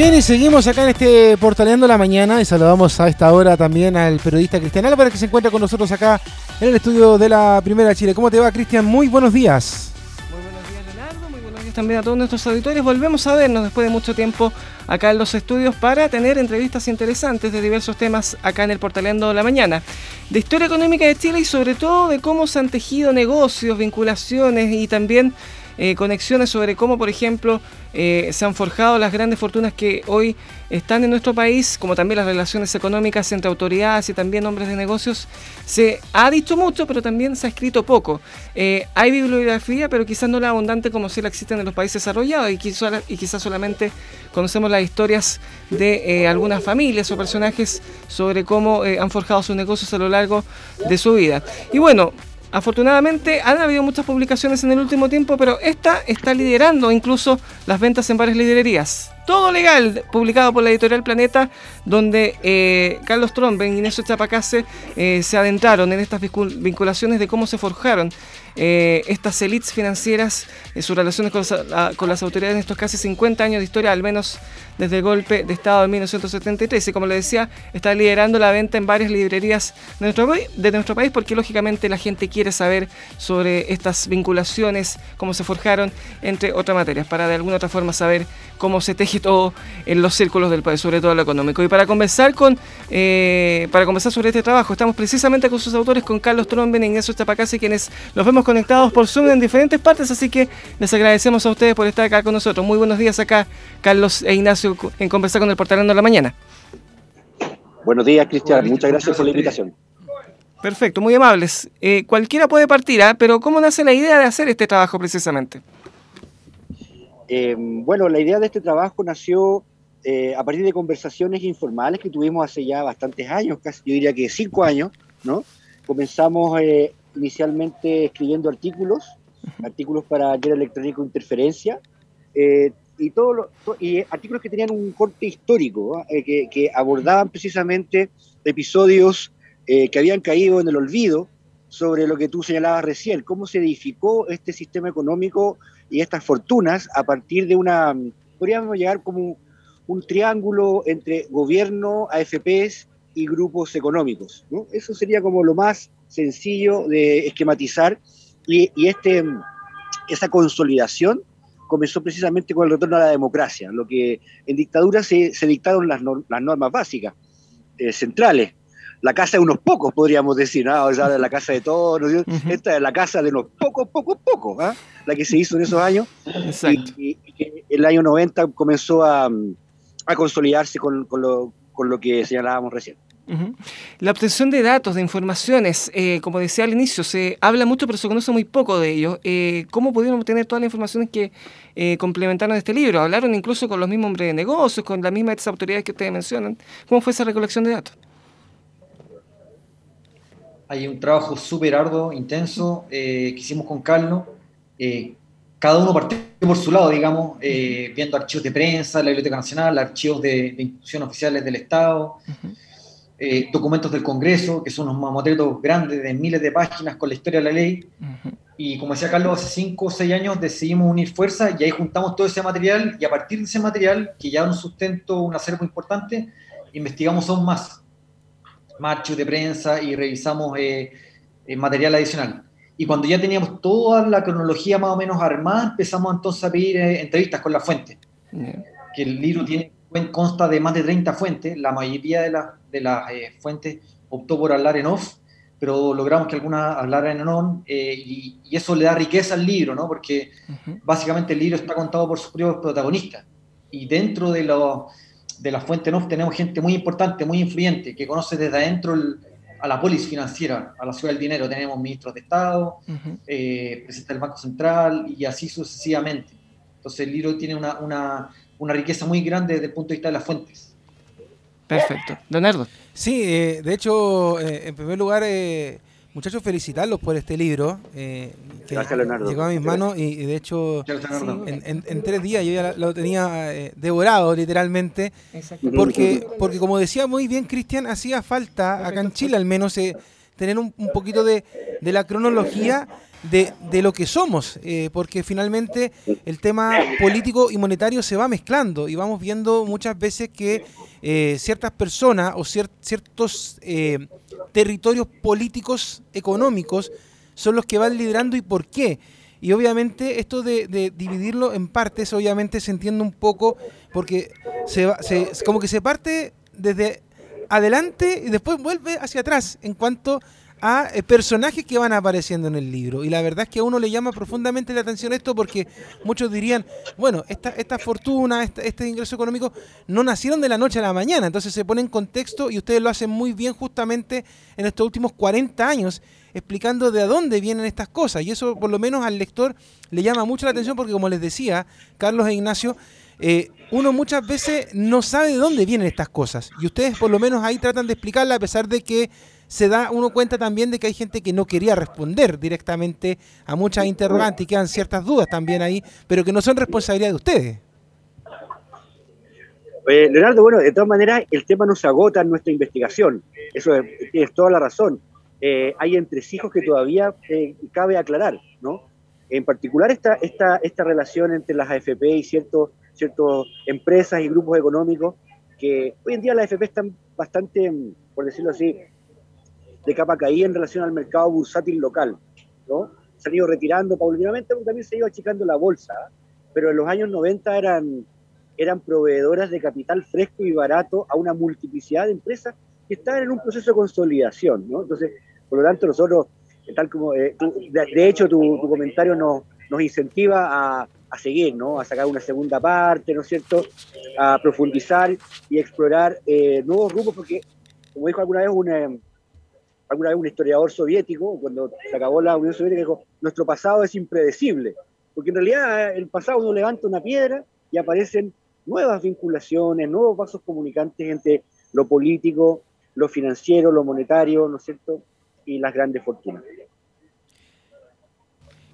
Bien, y seguimos acá en este Portaleando la Mañana y saludamos a esta hora también al periodista Cristian Álvarez que se encuentra con nosotros acá en el estudio de la Primera Chile. ¿Cómo te va, Cristian? Muy buenos días. Muy buenos días, Leonardo. Muy buenos días también a todos nuestros auditores. Volvemos a vernos después de mucho tiempo acá en los estudios para tener entrevistas interesantes de diversos temas acá en el Portaleando la Mañana. De historia económica de Chile y sobre todo de cómo se han tejido negocios, vinculaciones y también eh, conexiones sobre cómo, por ejemplo, eh, se han forjado las grandes fortunas que hoy están en nuestro país, como también las relaciones económicas entre autoridades y también hombres de negocios. Se ha dicho mucho, pero también se ha escrito poco. Eh, hay bibliografía, pero quizás no la abundante como si la existen en los países desarrollados y quizás, y quizás solamente conocemos las historias de algunas familias o personajes sobre cómo han forjado sus negocios a lo largo de su vida. Y bueno, Afortunadamente han habido muchas publicaciones en el último tiempo, pero esta está liderando incluso las ventas en varias librerías. Todo legal, publicado por la editorial Planeta, donde eh, Carlos Trombe y Inés Chapacase eh, se adentraron en estas vinculaciones de cómo se forjaron eh, estas élites financieras, sus relaciones con, con, las autoridades en estos casi 50 años de historia, al menos desde el golpe de Estado de 1973. Y como le decía, está liderando la venta en varias librerías de nuestro, país porque lógicamente la gente quiere saber sobre estas vinculaciones, cómo se forjaron, entre otras materias, para de alguna otra forma saber cómo se teje todo en los círculos del país, sobre todo lo económico. Y para conversar con eh, para conversar sobre este trabajo, estamos precisamente con sus autores, con Carlos Tromben e Ignacio Chapacase, quienes nos vemos conectados por Zoom en diferentes partes, así que les agradecemos a ustedes por estar acá con nosotros. Muy buenos días acá, Carlos e Ignacio en conversar con el Portalando de la Mañana. Buenos días, Cristian. Muchas gracias por la invitación. Perfecto, muy amables. Eh, cualquiera puede partir, ¿ah? pero ¿cómo nace la idea de hacer este trabajo precisamente? Eh, bueno, la idea de este trabajo nació eh, a partir de conversaciones informales que tuvimos hace ya bastantes años, casi yo diría que cinco años, ¿no? Comenzamos inicialmente escribiendo artículos, artículos para Ayer Electrónico Interferencia, y, todo y artículos que tenían un corte histórico, eh, que, abordaban precisamente episodios eh, que habían caído en el olvido sobre lo que tú señalabas recién, cómo se edificó este sistema económico y estas fortunas a partir de una, podríamos llegar como un triángulo entre gobierno, AFPs y grupos económicos. Eso sería como lo más sencillo de esquematizar y, y este, esa consolidación comenzó precisamente con el retorno a la democracia, lo que en dictadura se, dictaron las, normas básicas, eh, centrales. La casa de unos pocos, podríamos decir, ¿no? o sea, la casa de todos, esta es la casa de unos pocos, pocos, pocos, ¿ah? la que se hizo en esos años. Y, que el año 90 comenzó a, consolidarse con, lo, con lo que señalábamos recién. La obtención de datos, de informaciones, eh, como decía al inicio, se habla mucho pero se conoce muy poco de ellos. Eh, ¿Cómo pudieron obtener todas las informaciones que eh, complementaron este libro? Hablaron incluso con los mismos hombres de negocios, con las mismas autoridades que ustedes mencionan. ¿Cómo fue esa recolección de datos? Hay un trabajo súper arduo, intenso, que hicimos con Carlos. cada uno partió por su lado, digamos, viendo archivos de prensa, la Biblioteca Nacional, archivos de, instituciones oficiales del Estado. Eh, documentos del Congreso, que son unos mamotretos grandes de miles de páginas con la historia de la ley. Y como decía Carlos, hace 5 o 6 años decidimos unir fuerzas y ahí juntamos todo ese material y a partir de ese material, que ya un sustento, un acervo importante, investigamos aún más, marchos de prensa y revisamos eh, eh, material adicional. Y cuando ya teníamos toda la cronología más o menos armada, empezamos entonces a pedir entrevistas con la fuente. Que el libro tiene consta de más de 30 fuentes, la mayoría de, de las eh, fuentes optó por hablar en off, pero logramos que algunas hablaran en on, eh, y, eso le da riqueza al libro, ¿no? porque básicamente el libro está contado por sus propios protagonistas, y dentro de, lo, de la fuente en off tenemos gente muy importante, muy influyente, que conoce desde adentro a la polis financiera, a la ciudad del dinero, tenemos ministros de Estado, eh, presidente del Banco Central, y así sucesivamente. Entonces el libro tiene una, una una riqueza muy grande desde el punto de vista de las fuentes. Perfecto. Leonardo. Sí, eh, de hecho, eh, en primer lugar, eh, muchachos, felicitarlos por este libro. que Gracias, Leonardo. Llegó a mis manos y, de hecho, en, tres días yo ya lo tenía devorado, literalmente. Porque, porque, como decía muy bien Cristian, hacía falta, acá en Chile al menos, tener un, poquito de, de la cronología de, lo que somos, eh, porque finalmente el tema político y monetario se va mezclando y vamos viendo muchas veces que eh, ciertas personas o ciertos eh, territorios políticos económicos son los que van liderando y por qué. Y obviamente esto de, dividirlo en partes, obviamente se entiende un poco porque se, se, como que se parte desde adelante y después vuelve hacia atrás en cuanto a eh, personajes que van apareciendo en el libro. Y la verdad es que a uno le llama profundamente la atención esto porque muchos dirían, bueno, esta, esta fortuna, este ingreso económico, no nacieron de la noche a la mañana. Entonces se pone en contexto y ustedes lo hacen muy bien justamente en estos últimos 40 años, explicando de dónde vienen estas cosas. Y eso por lo menos al lector le llama mucho la atención porque como les decía, Carlos e Ignacio, eh, uno muchas veces no sabe de dónde vienen estas cosas. Y ustedes por lo menos ahí tratan de explicarla a pesar de que se da uno cuenta también de que hay gente que no quería responder directamente a muchas interrogantes y quedan ciertas dudas también ahí, pero que no son responsabilidad de ustedes. Leonardo, bueno, de todas maneras, el tema no se agota en nuestra investigación. Eso es, tienes toda la razón. Eh, hay entresijos que todavía eh, cabe aclarar, ¿no? En particular, esta, esta, esta relación entre las AFP y ciertos, ciertos empresas y grupos económicos, que hoy en día las AFP están bastante, por decirlo así, de capa caída en relación al mercado bursátil local, ¿no? Se han ido retirando paulatinamente, también se ha ido achicando la bolsa, pero en los años 90 eran, eran proveedoras de capital fresco y barato a una multiplicidad de empresas que estaban en un proceso de consolidación, ¿no? Entonces, por lo tanto, nosotros, tal como, eh, de, hecho, tu, comentario nos, nos incentiva a, a seguir, ¿no? A sacar una segunda parte, ¿no es cierto? A profundizar y explorar eh, nuevos grupos, porque, como dijo alguna vez un, alguna vez un historiador soviético, cuando se acabó la Unión Soviética, dijo, nuestro pasado es impredecible, porque en realidad el pasado uno levanta una piedra y aparecen nuevas vinculaciones, nuevos vasos comunicantes entre lo político, lo financiero, lo monetario, ¿no es cierto?, y las grandes fortunas.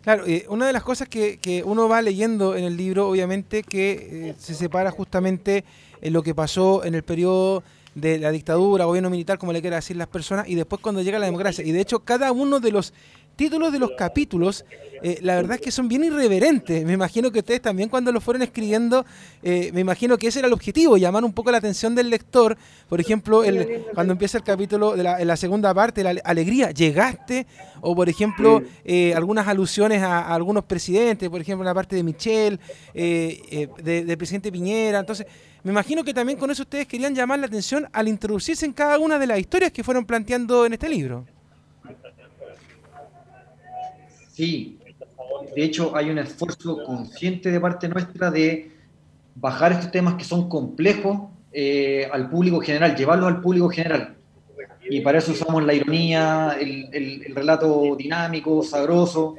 Claro, eh, una de las cosas que, uno va leyendo en el libro, obviamente, que eh, se separa justamente en lo que pasó en el periodo de la dictadura, gobierno militar, como le quieran decir las personas, y después cuando llega la democracia. Y de hecho, cada uno de los títulos de los capítulos, eh, la verdad es que son bien irreverentes. Me imagino que ustedes también cuando lo fueron escribiendo, eh, me imagino que ese era el objetivo, llamar un poco la atención del lector. Por ejemplo, el, cuando empieza el capítulo de la, en la segunda parte, la alegría, llegaste, o por ejemplo, eh, algunas alusiones a, algunos presidentes, por ejemplo, la parte de Michel, del presidente Piñera. Entonces, me imagino que también con eso ustedes querían llamar la atención al introducirse en cada una de las historias que fueron planteando en este libro. Sí, de hecho hay un esfuerzo consciente de parte nuestra de bajar estos temas que son complejos eh, al público general, llevarlos al público general. Y para eso usamos la ironía, el, relato dinámico, sabroso.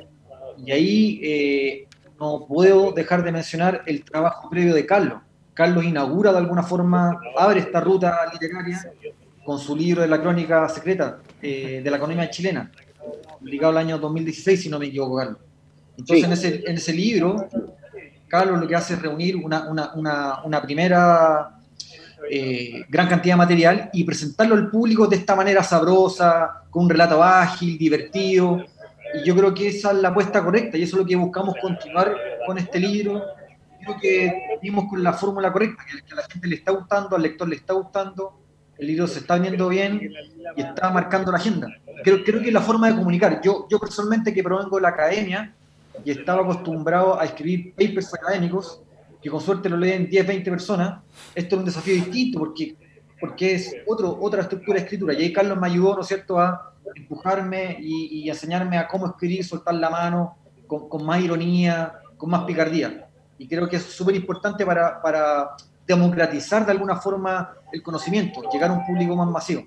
Y ahí eh, no puedo dejar de mencionar el trabajo previo de Carlos. Carlos inaugura de alguna forma, abre esta ruta literaria con su libro de la crónica secreta eh, de la economía chilena, publicado el año 2016, si no me equivoco, Carlos. Entonces, en, ese, en, ese, libro, Carlos lo que hace es reunir una, una, una, una primera eh, gran cantidad de material y presentarlo al público de esta manera sabrosa, con un relato ágil, divertido. Y yo creo que esa es la apuesta correcta y eso es lo que buscamos continuar con este libro que vimos con la fórmula correcta, que, a la gente le está gustando, al lector le está gustando, el libro se está viendo bien y está marcando la agenda. Creo, creo que es la forma de comunicar. Yo, yo personalmente que provengo de la academia y estaba acostumbrado a escribir papers académicos, que con suerte lo leen 10, 20 personas, esto es un desafío distinto porque, porque es otro, otra estructura de escritura. Y ahí Carlos me ayudó, ¿no es cierto?, a empujarme y, y enseñarme a cómo escribir, soltar la mano, con, con más ironía, con más picardía y creo que es súper importante para, para democratizar de alguna forma el conocimiento, llegar a un público más masivo.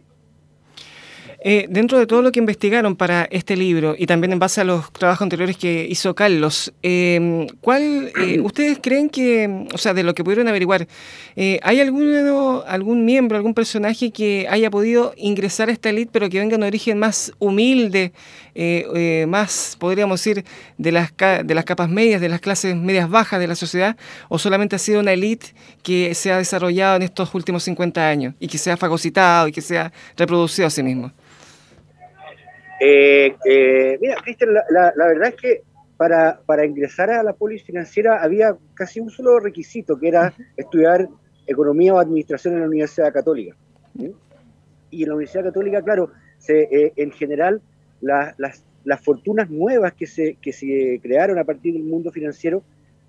Eh, dentro de todo lo que investigaron para este libro y también en base a los trabajos anteriores que hizo Carlos, eh, ¿cuál eh, ustedes creen que, o sea, de lo que pudieron averiguar, hay alguno, algún miembro, algún personaje que haya podido ingresar a esta elite, pero que venga de un origen más humilde, más, podríamos decir, de las, de las capas medias, de las clases medias bajas de la sociedad, o solamente ha sido una elite que se ha desarrollado en estos últimos 50 años y que se ha fagocitado y que se ha reproducido a sí mismo? Eh, eh, mira, Cristian, la, verdad es que para, para, ingresar a la polis financiera había casi un solo requisito, que era estudiar economía o administración en la Universidad Católica. Y en la Universidad Católica, claro, se, eh, en general las, las, fortunas nuevas que se, que se crearon a partir del mundo financiero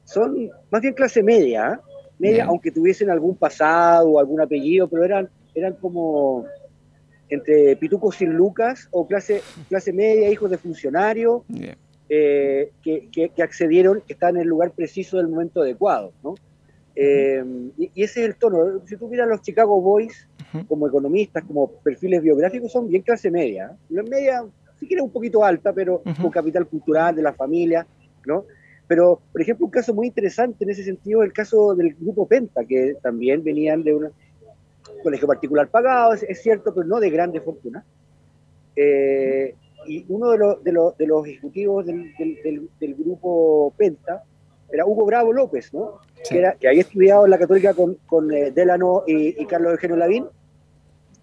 son más bien clase media, ¿ah? media, aunque tuviesen algún pasado o algún apellido, pero eran, eran como entre pitucos sin lucas o clase, clase media, hijos de funcionarios, eh, que, que, accedieron, que están en el lugar preciso del momento adecuado, ¿no? Eh, y, ese es el tono. Si tú miras los Chicago Boys como economistas, como perfiles biográficos, son bien clase media. La media, si quieres, un poquito alta, pero con capital cultural de la familia, ¿no? Pero, por ejemplo, un caso muy interesante en ese sentido es el caso del grupo Penta, que también venían de un colegio particular pagado, es, cierto, pero no de grande fortuna. Eh, y uno de, los, de, de los ejecutivos del, del, grupo Penta era Hugo Bravo López, ¿no? Que, era, que, había estudiado en la Católica con, con eh, Delano y, Carlos Eugenio Lavín,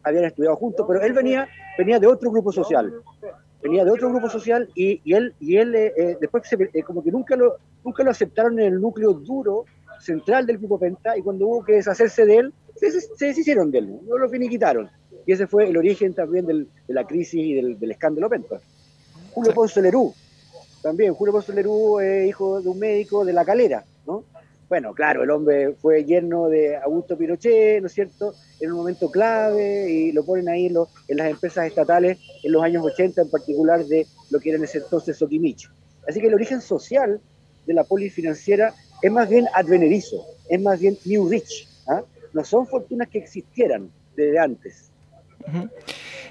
habían estudiado juntos, pero él venía, venía de otro grupo social venía de otro grupo social y, y él, y él eh, eh, después se, eh, como que nunca lo, nunca lo aceptaron en el núcleo duro central del grupo Penta y cuando hubo que deshacerse de él, se, se deshicieron de él, no lo finiquitaron. Y ese fue el origen también del, de la crisis y del, del escándalo Penta. Julio Ponce Lerú, también, Julio Ponce Lerú es hijo de un médico de La Calera, ¿no? Bueno, claro, el hombre fue yerno de Augusto Pinochet, ¿no es cierto? En un momento clave y lo ponen ahí en, en las empresas estatales en los años 80, en particular de lo que era en ese entonces Soquimicho. Así que el origen social de la polis financiera es más bien advenedizo, es más bien new rich. No son fortunas que existieran desde antes.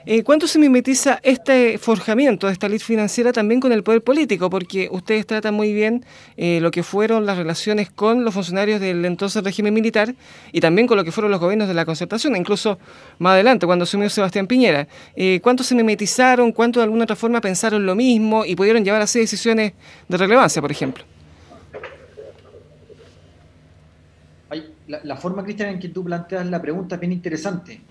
Eh, ¿Cuánto se mimetiza este forjamiento de esta ley financiera también con el poder político? Porque ustedes tratan muy bien eh, lo que fueron las relaciones con los funcionarios del entonces régimen militar y también con lo que fueron los gobiernos de la concertación, incluso más adelante, cuando asumió Sebastián Piñera. Eh, ¿Cuánto se mimetizaron? ¿Cuánto de alguna otra forma pensaron lo mismo y pudieron llevar así decisiones de relevancia, por ejemplo? La, forma, Cristian, en que tú planteas la pregunta es bien interesante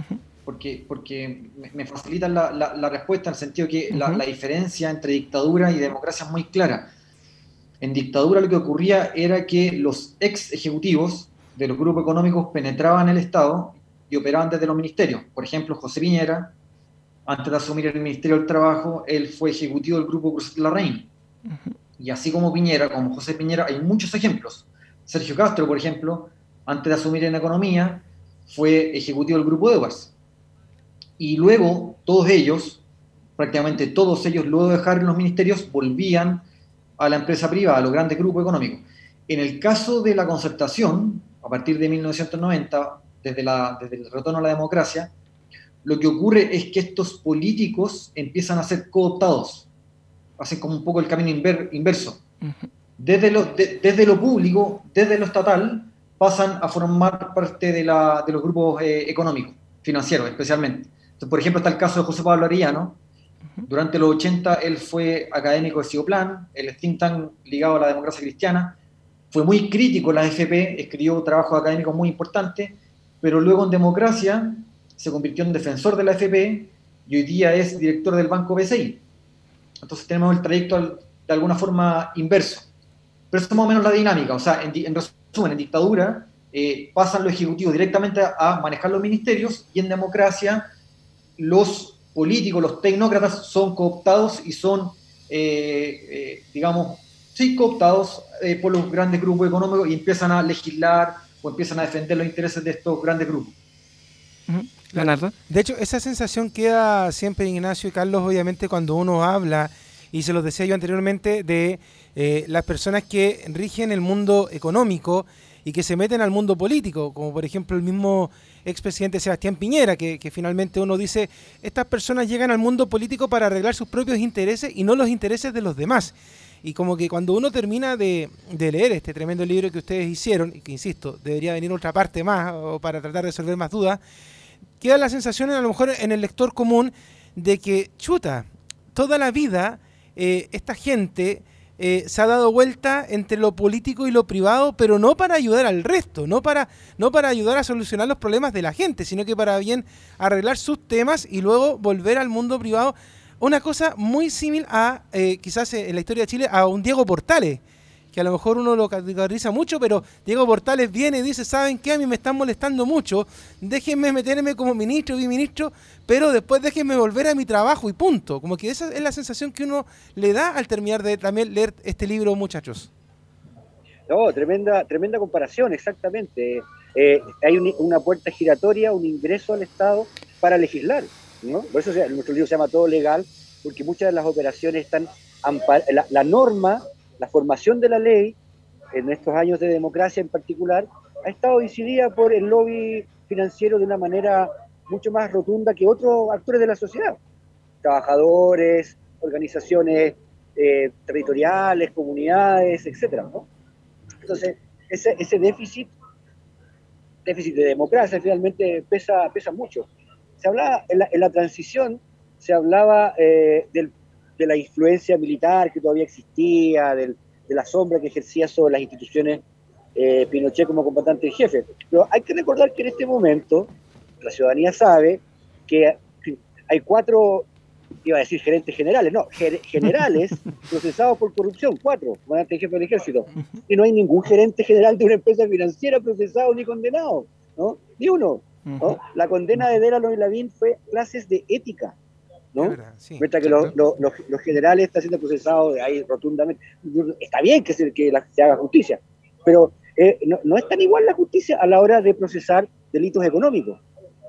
porque, porque me facilitan la, la, respuesta en el sentido que la, diferencia entre dictadura y democracia es muy clara. En dictadura lo que ocurría era que los ex ejecutivos de los grupos económicos penetraban el Estado y operaban desde los ministerios. Por ejemplo, José Piñera, antes de asumir el Ministerio del Trabajo, él fue ejecutivo del Grupo Cruz de la Reina. Y así como Piñera, como José Piñera, hay muchos ejemplos. Sergio Castro, por ejemplo, antes de asumir en Economía, fue ejecutivo del Grupo de. Y luego todos ellos, prácticamente todos ellos, luego de dejar los ministerios, volvían a la empresa privada, a los grandes grupos económicos. En el caso de la concertación, a partir de 1990, desde, la, desde el retorno a la democracia, lo que ocurre es que estos políticos empiezan a ser cooptados, hacen como un poco el camino inverso. Desde lo, desde lo público, desde lo estatal, pasan a formar parte de, la, de los grupos eh, económicos, financieros especialmente por ejemplo, está el caso de José Pablo Arellano. Durante los 80 él fue académico de Cioplan, el think tank ligado a la democracia cristiana. Fue muy crítico en la FP, escribió trabajos académicos muy importantes, pero luego en democracia se convirtió en defensor de la FP y hoy día es director del Banco BCI. Entonces tenemos el trayecto de alguna forma inverso. Pero eso es más o menos la dinámica. O sea, en, resumen, en dictadura eh, pasan los ejecutivos directamente a manejar los ministerios y en democracia los políticos, los tecnócratas son cooptados y son, eh, eh, digamos, sí, cooptados eh, por los grandes grupos económicos y empiezan a legislar o empiezan a defender los intereses de estos grandes grupos. Leonardo. De hecho, esa sensación queda siempre, Ignacio y Carlos, obviamente, cuando uno habla, y se los decía yo anteriormente, de las personas que rigen el mundo económico y que se meten al mundo político, como por ejemplo el mismo expresidente Sebastián Piñera, que, finalmente uno dice, estas personas llegan al mundo político para arreglar sus propios intereses y no los intereses de los demás. Y como que cuando uno termina de, leer este tremendo libro que ustedes hicieron, y que insisto, debería venir otra parte más para tratar de resolver más dudas, queda la sensación a lo mejor en el lector común de que, chuta, toda la vida eh, esta gente eh, se ha dado vuelta entre lo político y lo privado, pero no para ayudar al resto, no para, no para ayudar a solucionar los problemas de la gente, sino que para bien arreglar sus temas y luego volver al mundo privado. Una cosa muy similar a, eh, quizás en la historia de Chile, a un Diego Portales, que a lo mejor uno lo categoriza mucho, pero Diego Portales viene y dice, ¿saben qué? A mí me están molestando mucho, déjenme meterme como ministro, biministro, pero después déjenme volver a mi trabajo y punto. Como que esa es la sensación que uno le da al terminar de también leer este libro, muchachos. No, tremenda, tremenda comparación, exactamente. Eh, hay una puerta giratoria, un ingreso al Estado para legislar. ¿no? Por eso nuestro libro se llama Todo Legal, porque muchas de las operaciones están la, la norma la formación de la ley, en estos años de democracia en particular, ha estado decidida por el lobby financiero de una manera mucho más rotunda que otros actores de la sociedad, trabajadores, organizaciones eh, territoriales, comunidades, etc. Entonces, ese, déficit, déficit de democracia finalmente pesa, pesa mucho. Se hablaba, en la, en la transición, se hablaba eh, del de la influencia militar que todavía existía, de la sombra que ejercía sobre las instituciones eh, Pinochet como combatante en jefe. Pero hay que recordar que en este momento la ciudadanía sabe que hay cuatro, iba a decir gerentes generales, no, generales procesados por corrupción, cuatro, comandante en jefe del ejército. Y no hay ningún gerente general de una empresa financiera procesado ni condenado, ¿no? Ni uno. ¿no? La condena de Delano y Lavín fue clases de ética ¿no? Mientras que los, generales están siendo procesados ahí rotundamente. Está bien que se, que se haga justicia, pero eh, no, es tan igual la justicia a la hora de procesar delitos económicos,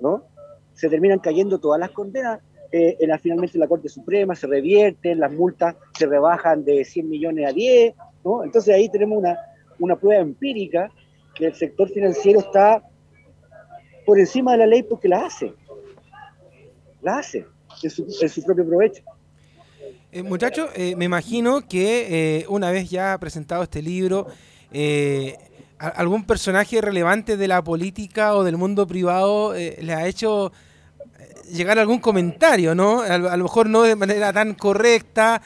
¿no? Se terminan cayendo todas las condenas, eh, en la, finalmente la Corte Suprema se revierten, las multas se rebajan de 100 millones a 10, ¿no? Entonces ahí tenemos una, una prueba empírica que el sector financiero está por encima de la ley porque la hace. La hace en su, propio provecho. Eh, Muchachos, eh, me imagino que eh, una vez ya presentado este libro, algún personaje relevante de la política o del mundo privado le ha hecho llegar algún comentario, ¿no? A, lo mejor no de manera tan correcta,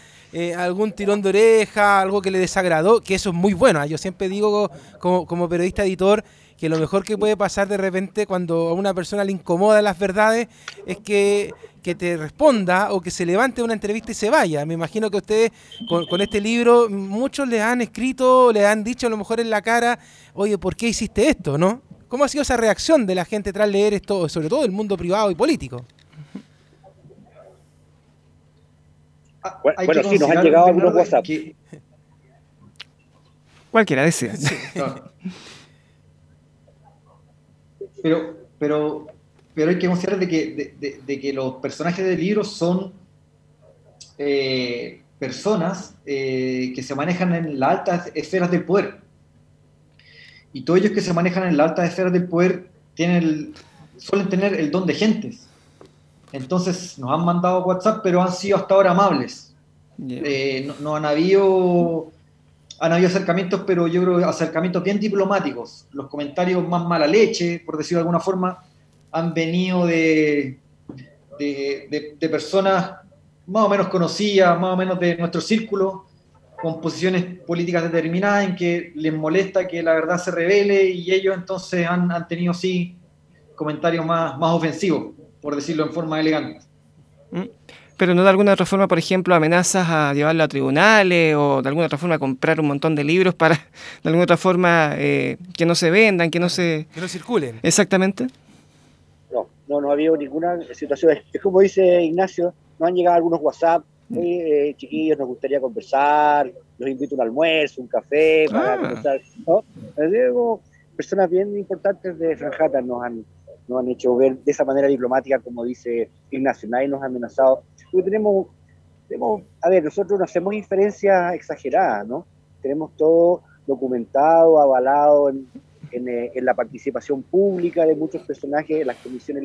algún tirón de oreja, algo que le desagradó, que eso es muy bueno. ¿ah? Yo siempre digo como, como periodista editor que lo mejor que puede pasar de repente cuando a una persona le incomoda las verdades es que, te responda o que se levante una entrevista y se vaya. Me imagino que ustedes con, este libro, muchos le han escrito, le han dicho a lo mejor en la cara, oye, ¿por qué hiciste esto? ¿no? ¿Cómo ha sido esa reacción de la gente tras leer esto, sobre todo el mundo privado y político? Ah, bueno, sí, nos han llegado algunos WhatsApp. Cualquiera desea. Pero, pero, pero hay que considerar de que, de, que los personajes del libro son eh, personas eh, que se manejan en las altas esferas del poder. Y todos ellos que se manejan en las altas esferas del poder tienen suelen tener el don de gentes. Entonces nos han mandado WhatsApp, pero han sido hasta ahora amables. Eh, no, no, han habido han habido acercamientos, pero yo creo acercamientos bien diplomáticos. Los comentarios más mala leche, por decirlo de alguna forma, han venido de, de, personas más o menos conocidas, más o menos de nuestro círculo, con posiciones políticas determinadas en que les molesta que la verdad se revele y ellos entonces han, han tenido sí comentarios más, más ofensivos, por decirlo en forma elegante. Pero no de alguna otra forma, por ejemplo, amenazas a llevarlo a tribunales o de alguna otra forma comprar un montón de libros para, de alguna otra forma, eh, que no se vendan, que no se... Que no circulen. Exactamente. No, no, no ha habido ninguna situación. Es como dice Ignacio, nos han llegado algunos WhatsApp, mm. eh, chiquillos, nos gustaría conversar, los invito a un almuerzo, un café, para ah. conversar. ¿no? personas bien importantes de Franjata nos han, nos han hecho ver de esa manera diplomática, como dice Ignacio, nadie nos ha amenazado porque tenemos, tenemos, a ver, nosotros no hacemos inferencias exageradas, ¿no? Tenemos todo documentado, avalado en, eh, en, la participación pública de muchos personajes en las comisiones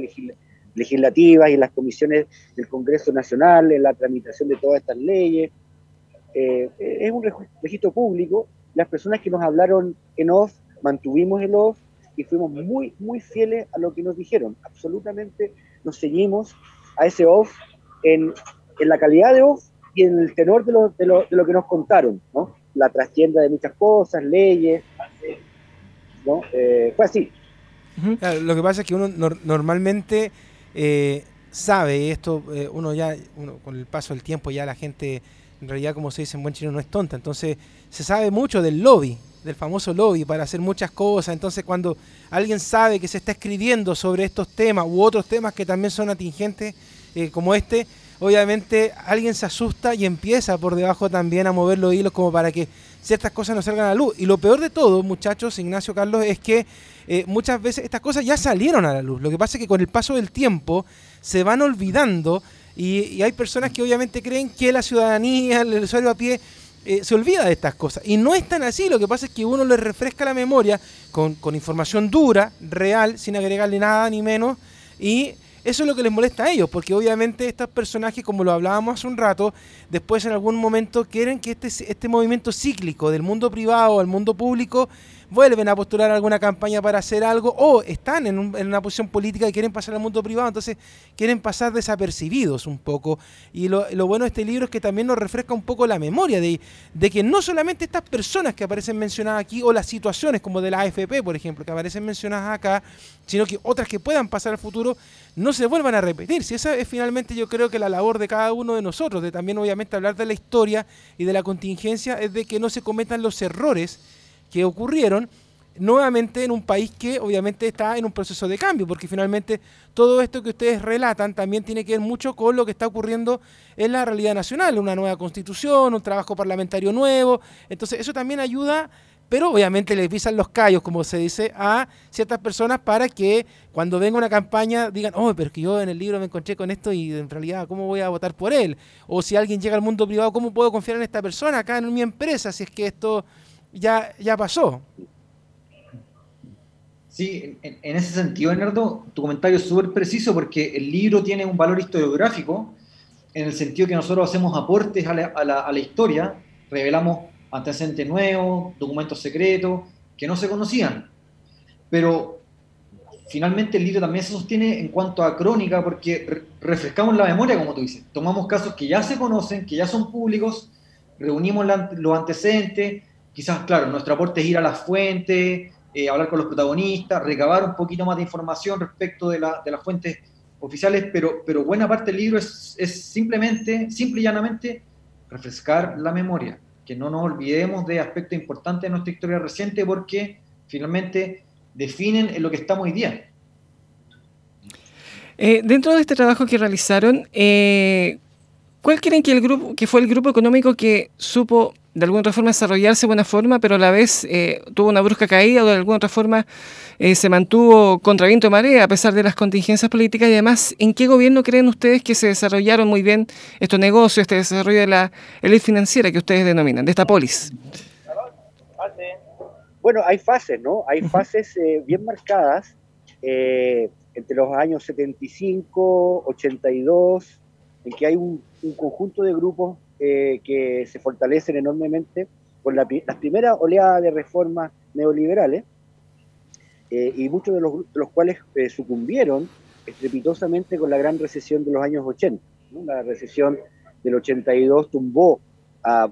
legislativas y en las comisiones del Congreso Nacional, en la tramitación de todas estas leyes. Eh, es un registro público. Las personas que nos hablaron en off, mantuvimos el off y fuimos muy, muy fieles a lo que nos dijeron. Absolutamente nos seguimos a ese off en, la calidad de voz y en el tenor de lo, de lo, de lo que nos contaron, ¿no? La trastienda de muchas cosas, leyes, ¿no? Eh, fue así. lo que pasa es que uno normalmente eh, sabe, esto eh, uno ya, uno, con el paso del tiempo ya la gente, en realidad como se dice en buen chino, no es tonta, entonces se sabe mucho del lobby, del famoso lobby para hacer muchas cosas, entonces cuando alguien sabe que se está escribiendo sobre estos temas u otros temas que también son atingentes eh, como este, obviamente alguien se asusta y empieza por debajo también a mover los hilos como para que ciertas cosas no salgan a la luz. Y lo peor de todo, muchachos, Ignacio Carlos, es que eh, muchas veces estas cosas ya salieron a la luz. Lo que pasa es que con el paso del tiempo se van olvidando y, hay personas que obviamente creen que la ciudadanía, el usuario a pie, eh, se olvida de estas cosas. Y no es tan así, lo que pasa es que uno le refresca la memoria con, con información dura, real, sin agregarle nada ni menos, y eso es lo que les molesta a ellos, porque obviamente estos personajes, como lo hablábamos hace un rato, después en algún momento quieren que este, este movimiento cíclico del mundo privado al mundo público vuelven a postular alguna campaña para hacer algo o están en, una posición política y quieren pasar al mundo privado, entonces quieren pasar desapercibidos un poco. Y lo, bueno de este libro es que también nos refresca un poco la memoria de, de, que no solamente estas personas que aparecen mencionadas aquí o las situaciones como de la AFP, por ejemplo, que aparecen mencionadas acá, sino que otras que puedan pasar al futuro no se vuelvan a repetir. Si esa es finalmente yo creo que la labor de cada uno de nosotros, de también obviamente hablar de la historia y de la contingencia, es de que no se cometan los errores que ocurrieron nuevamente en un país que obviamente está en un proceso de cambio, porque finalmente todo esto que ustedes relatan también tiene que ver mucho con lo que está ocurriendo en la realidad nacional, una nueva constitución, un trabajo parlamentario nuevo, entonces eso también ayuda, pero obviamente le pisan los callos, como se dice, a ciertas personas para que cuando venga una campaña digan, oh, pero es que yo en el libro me encontré con esto y en realidad, ¿cómo voy a votar por él? O si alguien llega al mundo privado, ¿cómo puedo confiar en esta persona acá en mi empresa si es que esto ya, ya pasó. Sí, en, ese sentido, Bernardo, tu comentario es súper preciso porque el libro tiene un valor historiográfico en el sentido que nosotros hacemos aportes a la, a la, a la historia, revelamos antecedentes nuevos, documentos secretos que no se conocían. Pero finalmente el libro también se sostiene en cuanto a crónica porque refrescamos la memoria, como tú dices. Tomamos casos que ya se conocen, que ya son públicos, reunimos los antecedentes, quizás, claro, nuestro aporte es ir a las fuentes, eh, hablar con los protagonistas, recabar un poquito más de información respecto de, las fuentes oficiales, pero, buena parte del libro es, es, simplemente, simple y llanamente, refrescar la memoria, que no nos olvidemos de aspectos importantes de nuestra historia reciente porque finalmente definen en lo que estamos hoy día. Eh, dentro de este trabajo que realizaron, eh, ¿cuál creen que, el grupo, que fue el grupo económico que supo de alguna otra forma desarrollarse de buena forma, pero a la vez eh, tuvo una brusca caída o de alguna otra forma eh, se mantuvo contra viento y marea a pesar de las contingencias políticas y además, ¿en qué gobierno creen ustedes que se desarrollaron muy bien estos negocios, este desarrollo de la élite financiera que ustedes denominan, de esta polis? Bueno, hay fases, ¿no? Hay fases eh, bien marcadas entre los años 75, 82, en que hay un conjunto de grupos eh, que se fortalecen enormemente con la, las primeras oleadas de reformas neoliberales eh, y muchos de los, los cuales eh, sucumbieron estrepitosamente con la gran recesión de los años 80. La recesión del 82 tumbó, a,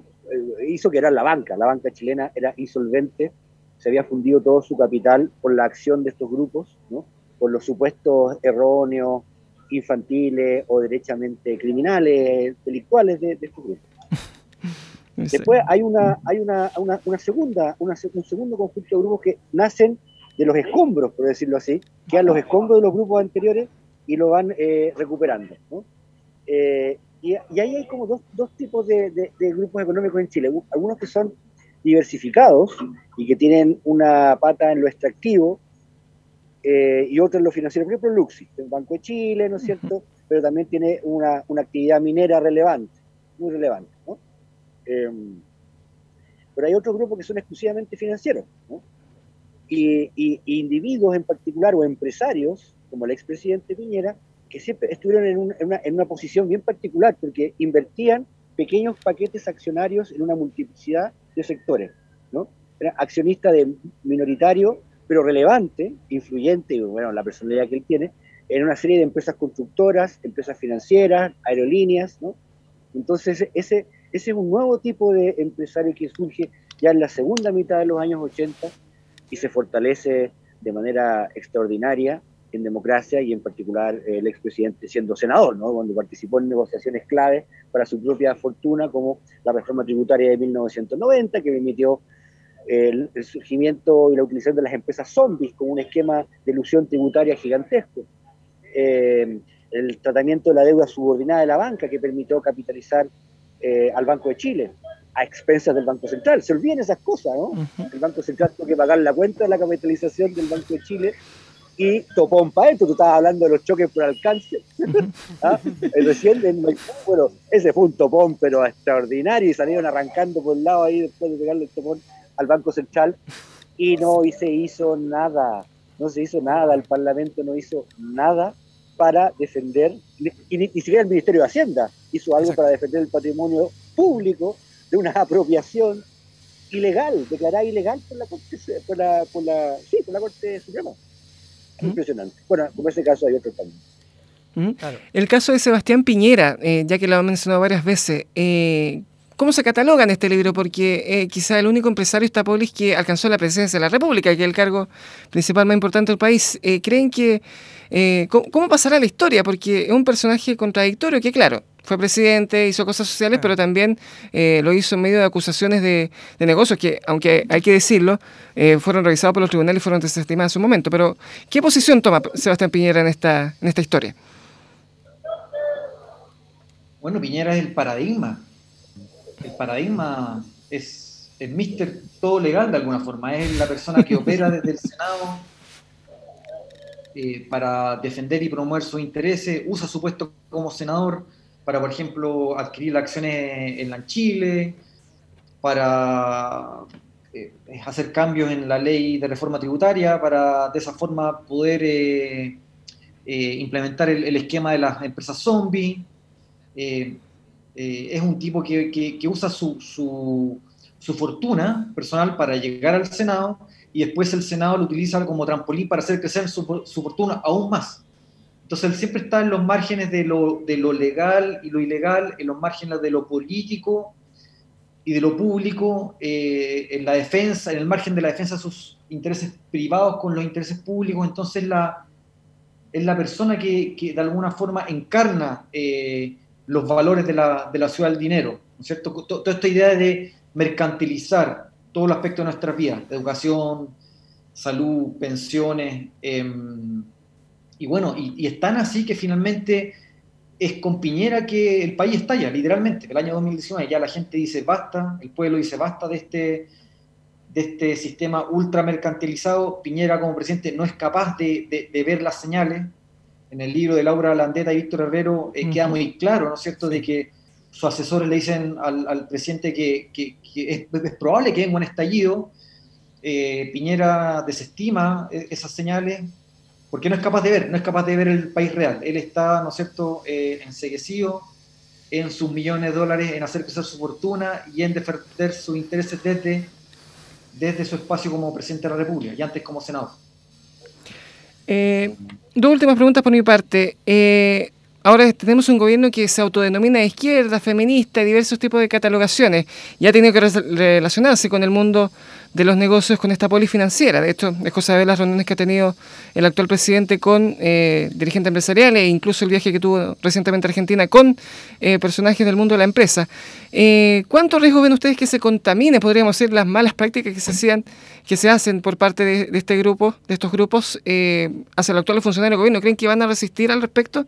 hizo que era la banca, la banca chilena era insolvente, se había fundido todo su capital por la acción de estos grupos, ¿no? por los supuestos erróneos infantiles o derechamente criminales, delictuales de, estos grupos. Después hay una, hay una, una, segunda, un segundo conjunto de grupos que nacen de los escombros, por decirlo así, quedan los escombros de los grupos anteriores y lo van eh, recuperando. Eh, y, ahí hay como dos, dos tipos de, de, grupos económicos en Chile. Algunos que son diversificados y que tienen una pata en lo extractivo eh, y otro en lo financiero. Por ejemplo, Luxi, el Banco de Chile, ¿no es cierto? Pero también tiene una, una actividad minera relevante, muy relevante. ¿no? Em, pero hay otros grupos que son exclusivamente financieros. ¿no? Y, y, individuos en particular o empresarios, como el expresidente Piñera, que siempre estuvieron en, en, una, en una posición bien particular porque invertían pequeños paquetes accionarios en una multiplicidad de sectores. ¿no? Era accionista de minoritario pero relevante, influyente, bueno, la personalidad que él tiene, en una serie de empresas constructoras, empresas financieras, aerolíneas, ¿no? Entonces, ese, ese es un nuevo tipo de empresario que surge ya en la segunda mitad de los años 80 y se fortalece de manera extraordinaria en democracia y en particular el expresidente siendo senador, ¿no? cuando participó en negociaciones claves para su propia fortuna, como la reforma tributaria de 1990, que permitió el, surgimiento y la utilización de las empresas zombies como un esquema de ilusión tributaria gigantesco. Eh, el tratamiento de la deuda subordinada de la banca, que permitió capitalizar eh, al Banco de Chile a expensas del Banco Central. Se olviden esas cosas, ¿no? El Banco Central tuvo que pagar la cuenta de la capitalización del Banco de Chile y topón para esto. Tú estabas hablando de los choques por alcance. ¿Ah? Recién, bueno, ese fue un topón, pero extraordinario, y salieron arrancando por el lado ahí después de pegarle el topón al Banco Central y no se hizo nada, no se hizo nada, el Parlamento no hizo nada para defender, y ni, siquiera el Ministerio de Hacienda hizo algo para defender el patrimonio público de una apropiación ilegal, declarada ilegal por la Corte, por la, por la, sí, por la Corte Suprema. ¿Mm? Impresionante. Bueno, como ese caso hay otro también. ¿Mm? El caso de Sebastián Piñera, eh, ya que lo ha mencionado varias veces, eh, ¿cómo se cataloga en este libro? Porque eh, quizá el único empresario estapolis que alcanzó la presidencia de la República, que es el cargo principal más importante del país. ¿Creen que... ¿cómo, pasará la historia? Porque es un personaje contradictorio que, claro, fue presidente, hizo cosas sociales, pero también eh, lo hizo en medio de acusaciones de, negocios que, aunque hay que decirlo, eh, fueron revisados por los tribunales y fueron desestimados en su momento. Pero, ¿qué posición toma Sebastián Piñera en esta, en esta historia? Bueno, Piñera es el paradigma. El paradigma es el mister todo legal de alguna forma. Es la persona que opera desde el Senado eh, para defender y promover sus intereses, usa su puesto como senador para, por ejemplo, adquirir acciones en la Chile, para eh, hacer cambios en la ley de reforma tributaria, para de esa forma poder eh, eh, implementar el, esquema de las empresas zombie. Es un tipo que, usa su, su, fortuna personal para llegar al Senado y después el Senado lo utiliza como trampolín para hacer crecer su, su fortuna aún más. Entonces él siempre está en los márgenes de lo, de lo legal y lo ilegal, en los márgenes de lo político y de lo público, eh, en la defensa, en el margen de la defensa de sus intereses privados con los intereses públicos. Entonces la, es la persona que, que de alguna forma encarna eh, los valores de la, de la, ciudad del dinero. ¿no es cierto? Toda esta idea de mercantilizar todo el aspecto de nuestra vida, educación, salud, pensiones. Eh, y bueno, y, es tan así que finalmente es con Piñera que el país estalla, literalmente. El año 2019 ya la gente dice basta, el pueblo dice basta de este, de este sistema ultramercantilizado. Piñera como presidente no es capaz de, ver las señales. En el libro de Laura Landeta y Víctor Herrero eh, queda muy claro, ¿no es cierto?, de que sus asesores le dicen al, presidente que, es, probable que venga un estallido. Eh, Piñera desestima eh, esas señales, porque no es capaz de ver, no es capaz de ver el país real. Él está, ¿no es cierto?, eh, enseguecido en sus millones de dólares, en hacer crecer su fortuna y en defender sus intereses desde, desde su espacio como presidente de la República y antes como senador. Eh, dos últimas preguntas por mi parte. Eh, ahora tenemos un gobierno que se autodenomina de izquierda, feminista, diversos tipos de catalogaciones y ha tenido que relacionarse con el mundo de los negocios con esta polifinanciera. De hecho, es cosa de ver las reuniones que ha tenido el actual presidente con eh, dirigentes empresariales e incluso el viaje que tuvo recientemente a Argentina con eh, personajes del mundo de la empresa. Eh, ¿Cuánto riesgo ven ustedes que se contamine, podríamos decir, las malas prácticas que se hacían, que se hacen por parte de, este grupo, de estos grupos, eh, hacia el actual funcionario del gobierno? ¿Creen que van a resistir al respecto?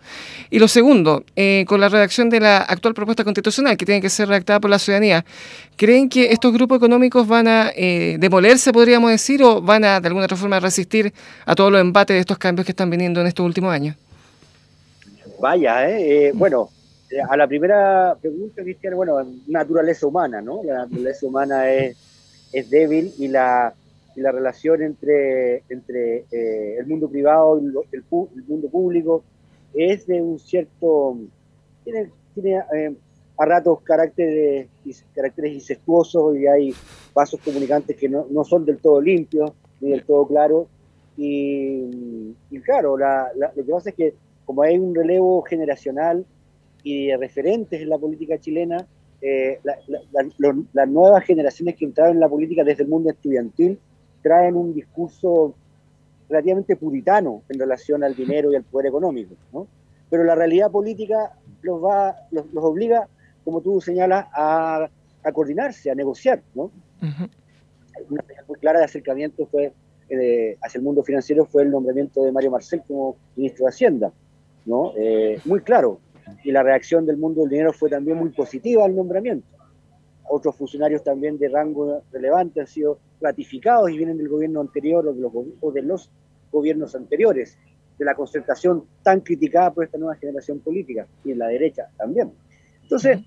Y lo segundo, con la redacción de la actual propuesta constitucional, que tiene que ser redactada por la ciudadanía, ¿creen que estos grupos económicos van a demolerse, podríamos decir, o van a de alguna otra forma resistir a todos los embates de estos cambios que están viniendo en estos últimos años? Vaya, ¿eh? bueno, eh, a la primera pregunta, Cristian, bueno, naturaleza humana, ¿no? La naturaleza humana es, es débil y la, y la relación entre, entre eh, el mundo privado y el, el, mundo público es de un cierto, tiene, tiene a ratos caracteres, caracteres incestuosos y hay vasos comunicantes que no, no son del todo limpios ni del todo claros. Y, claro, lo que pasa es que como hay un relevo generacional y referentes en la política chilena, eh, las nuevas generaciones que entraron en la política desde el mundo estudiantil traen un discurso relativamente puritano en relación al dinero y al poder económico, ¿no? Pero la realidad política los, va, los, obliga, como tú señalas, a, a coordinarse, a negociar, ¿no? Una señal muy clara de acercamiento fue eh, hacia el mundo financiero fue el nombramiento de Mario Marcel como ministro de Hacienda, ¿no? Eh, muy claro. Y la reacción del mundo del dinero fue también muy positiva al nombramiento. Otros funcionarios también de rango relevante han sido ratificados y vienen del gobierno anterior o de los, o de los gobiernos anteriores, de la concertación tan criticada por esta nueva generación política y en la derecha también. Entonces,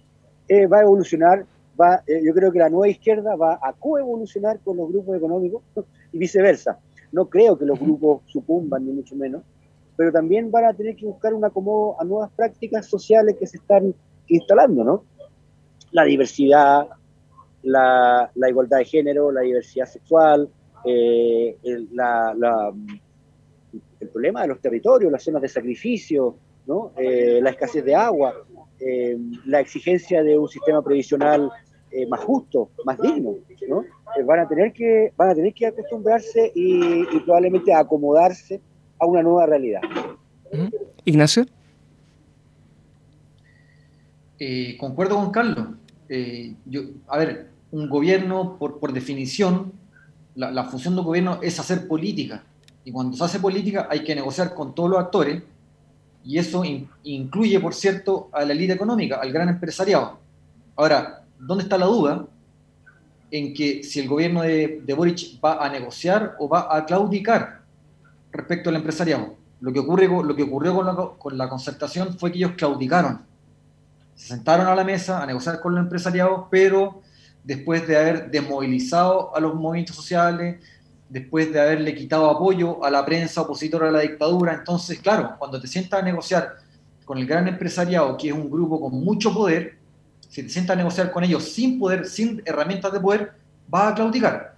eh, va a evolucionar, va, yo creo que la nueva izquierda va a coevolucionar con los grupos económicos y viceversa. No creo que los grupos sucumban, ni mucho menos, pero también van a tener que buscar un acomodo a nuevas prácticas sociales que se están instalando, ¿no? La diversidad, la, la igualdad de género, la diversidad sexual, eh, el, la, el, problema de los territorios, las zonas de sacrificio, ¿no? Eh, la escasez de agua, eh, la exigencia de un sistema previsional más justo, más digno, ¿no? Eh, van a tener que van a tener que acostumbrarse y, probablemente acomodarse a una nueva realidad. Ignacio. Eh, concuerdo con Carlos. Eh, yo, a ver, un gobierno, por, por definición, la, función de un gobierno es hacer política. Y cuando se hace política hay que negociar con todos los actores. Y eso incluye, por cierto, a la élite económica, al gran empresariado. Ahora, ¿dónde está la duda? en que si el gobierno de, Boric va a negociar o va a claudicar respecto al empresariado. Lo que, ocurre, lo que ocurrió con la, con la concertación fue que ellos claudicaron. Se sentaron a la mesa a negociar con los empresariados, pero después de haber desmovilizado a los movimientos sociales, después de haberle quitado apoyo a la prensa opositora a la dictadura. Entonces, claro, cuando te sientas a negociar con el gran empresariado, que es un grupo con mucho poder, si te sientas a negociar con ellos sin poder, sin herramientas de poder, vas a claudicar.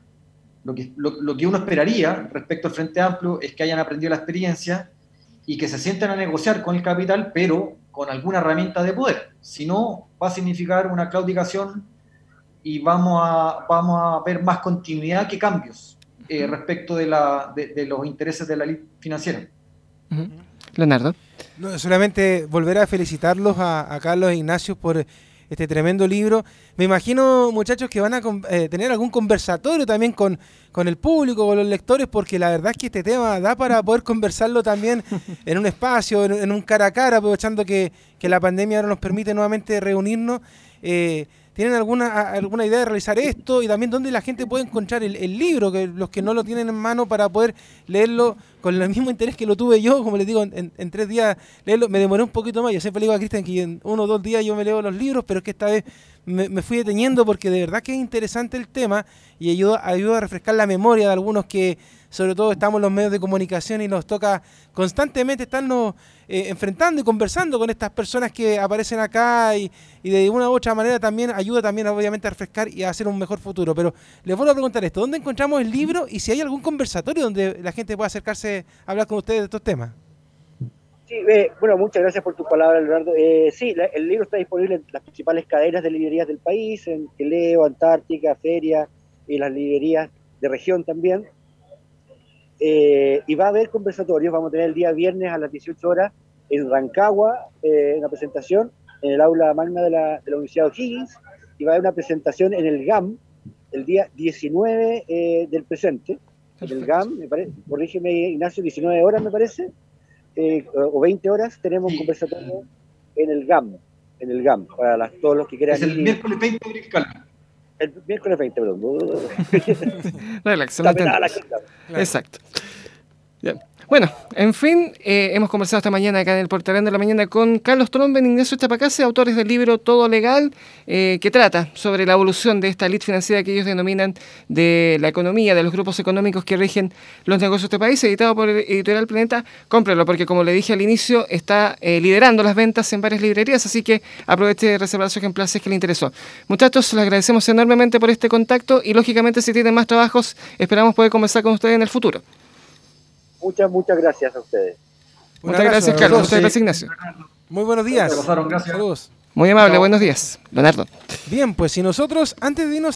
Lo que, uno esperaría respecto al Frente Amplio es que hayan aprendido la experiencia y que se sienten a negociar con el capital, pero con alguna herramienta de poder. Si no, va a significar una claudicación y vamos a ver más continuidad que cambios eh, respecto de, la, de, los intereses de la ley financiera. Leonardo. No, solamente volver a felicitarlos a, a Carlos e Ignacio por este tremendo libro. Me imagino, muchachos, que van a eh, tener algún conversatorio también con, con el público, con los lectores, porque la verdad es que este tema da para poder conversarlo también en un espacio, en, un cara a cara, aprovechando que, que, la pandemia ahora nos permite nuevamente reunirnos. Eh, ¿Tienen alguna, alguna idea de realizar esto? Y también dónde la gente puede encontrar el, libro, que los que no lo tienen en mano para poder leerlo con el mismo interés que lo tuve yo, como les digo, en, tres días leerlo. Me demoré un poquito más. Yo siempre le digo a Cristian que en uno o dos días yo me leo los libros, pero es que esta vez me, fui deteniendo porque de verdad que es interesante el tema y ayuda, ayuda a refrescar la memoria de algunos que sobre todo estamos en los medios de comunicación y nos toca constantemente estarnos eh, enfrentando y conversando con estas personas que aparecen acá y, de una u otra manera también ayuda también obviamente a refrescar y a hacer un mejor futuro. Pero les vuelvo a preguntar esto, ¿dónde encontramos el libro y si hay algún conversatorio donde la gente pueda acercarse a hablar con ustedes de estos temas? Sí, bueno, muchas gracias por tu palabra, Leonardo. Eh, sí, el libro está disponible en las principales cadenas de librerías del país, en Leo, Antártica, Feria y las librerías de región también. Eh, y va a haber conversatorios, vamos a tener el día viernes a las 18 horas en Rancagua, eh, una presentación en el aula magna de la, de la Universidad de O'Higgins, y va a haber una presentación en el GAM el día 19 eh, del presente, en el GAM, me parece, corrígeme Ignacio, 19 horas me parece, o 20 horas tenemos un conversatorio en el GAM, en el GAM, para todos los que quieran. Es el miércoles 20 de abril, el miércoles 20, perdón. Relax, Exacto. Bueno, en fin, eh, hemos conversado esta mañana acá en el Portalán de la Mañana con Carlos Tromben y Ignacio Chapacase, autores del libro Todo Legal, eh, que trata sobre la evolución de esta elite financiera que ellos denominan de la economía, de los grupos económicos que rigen los negocios de este país, editado por Editorial Planeta. Cómprelo, porque como le dije al inicio, está eh, liderando las ventas en varias librerías, así que aproveche de reservar su ejemplar si es que le interesó. Muchachos, les agradecemos enormemente por este contacto y lógicamente si tienen más trabajos, esperamos poder conversar con ustedes en el futuro. Muchas, muchas gracias a ustedes. Muchas gracias, Carlos. Muchas gracias, Ignacio. Muy buenos días. Gracias. Muy amable, buenos días, Leonardo. Bien, pues si nosotros, antes de irnos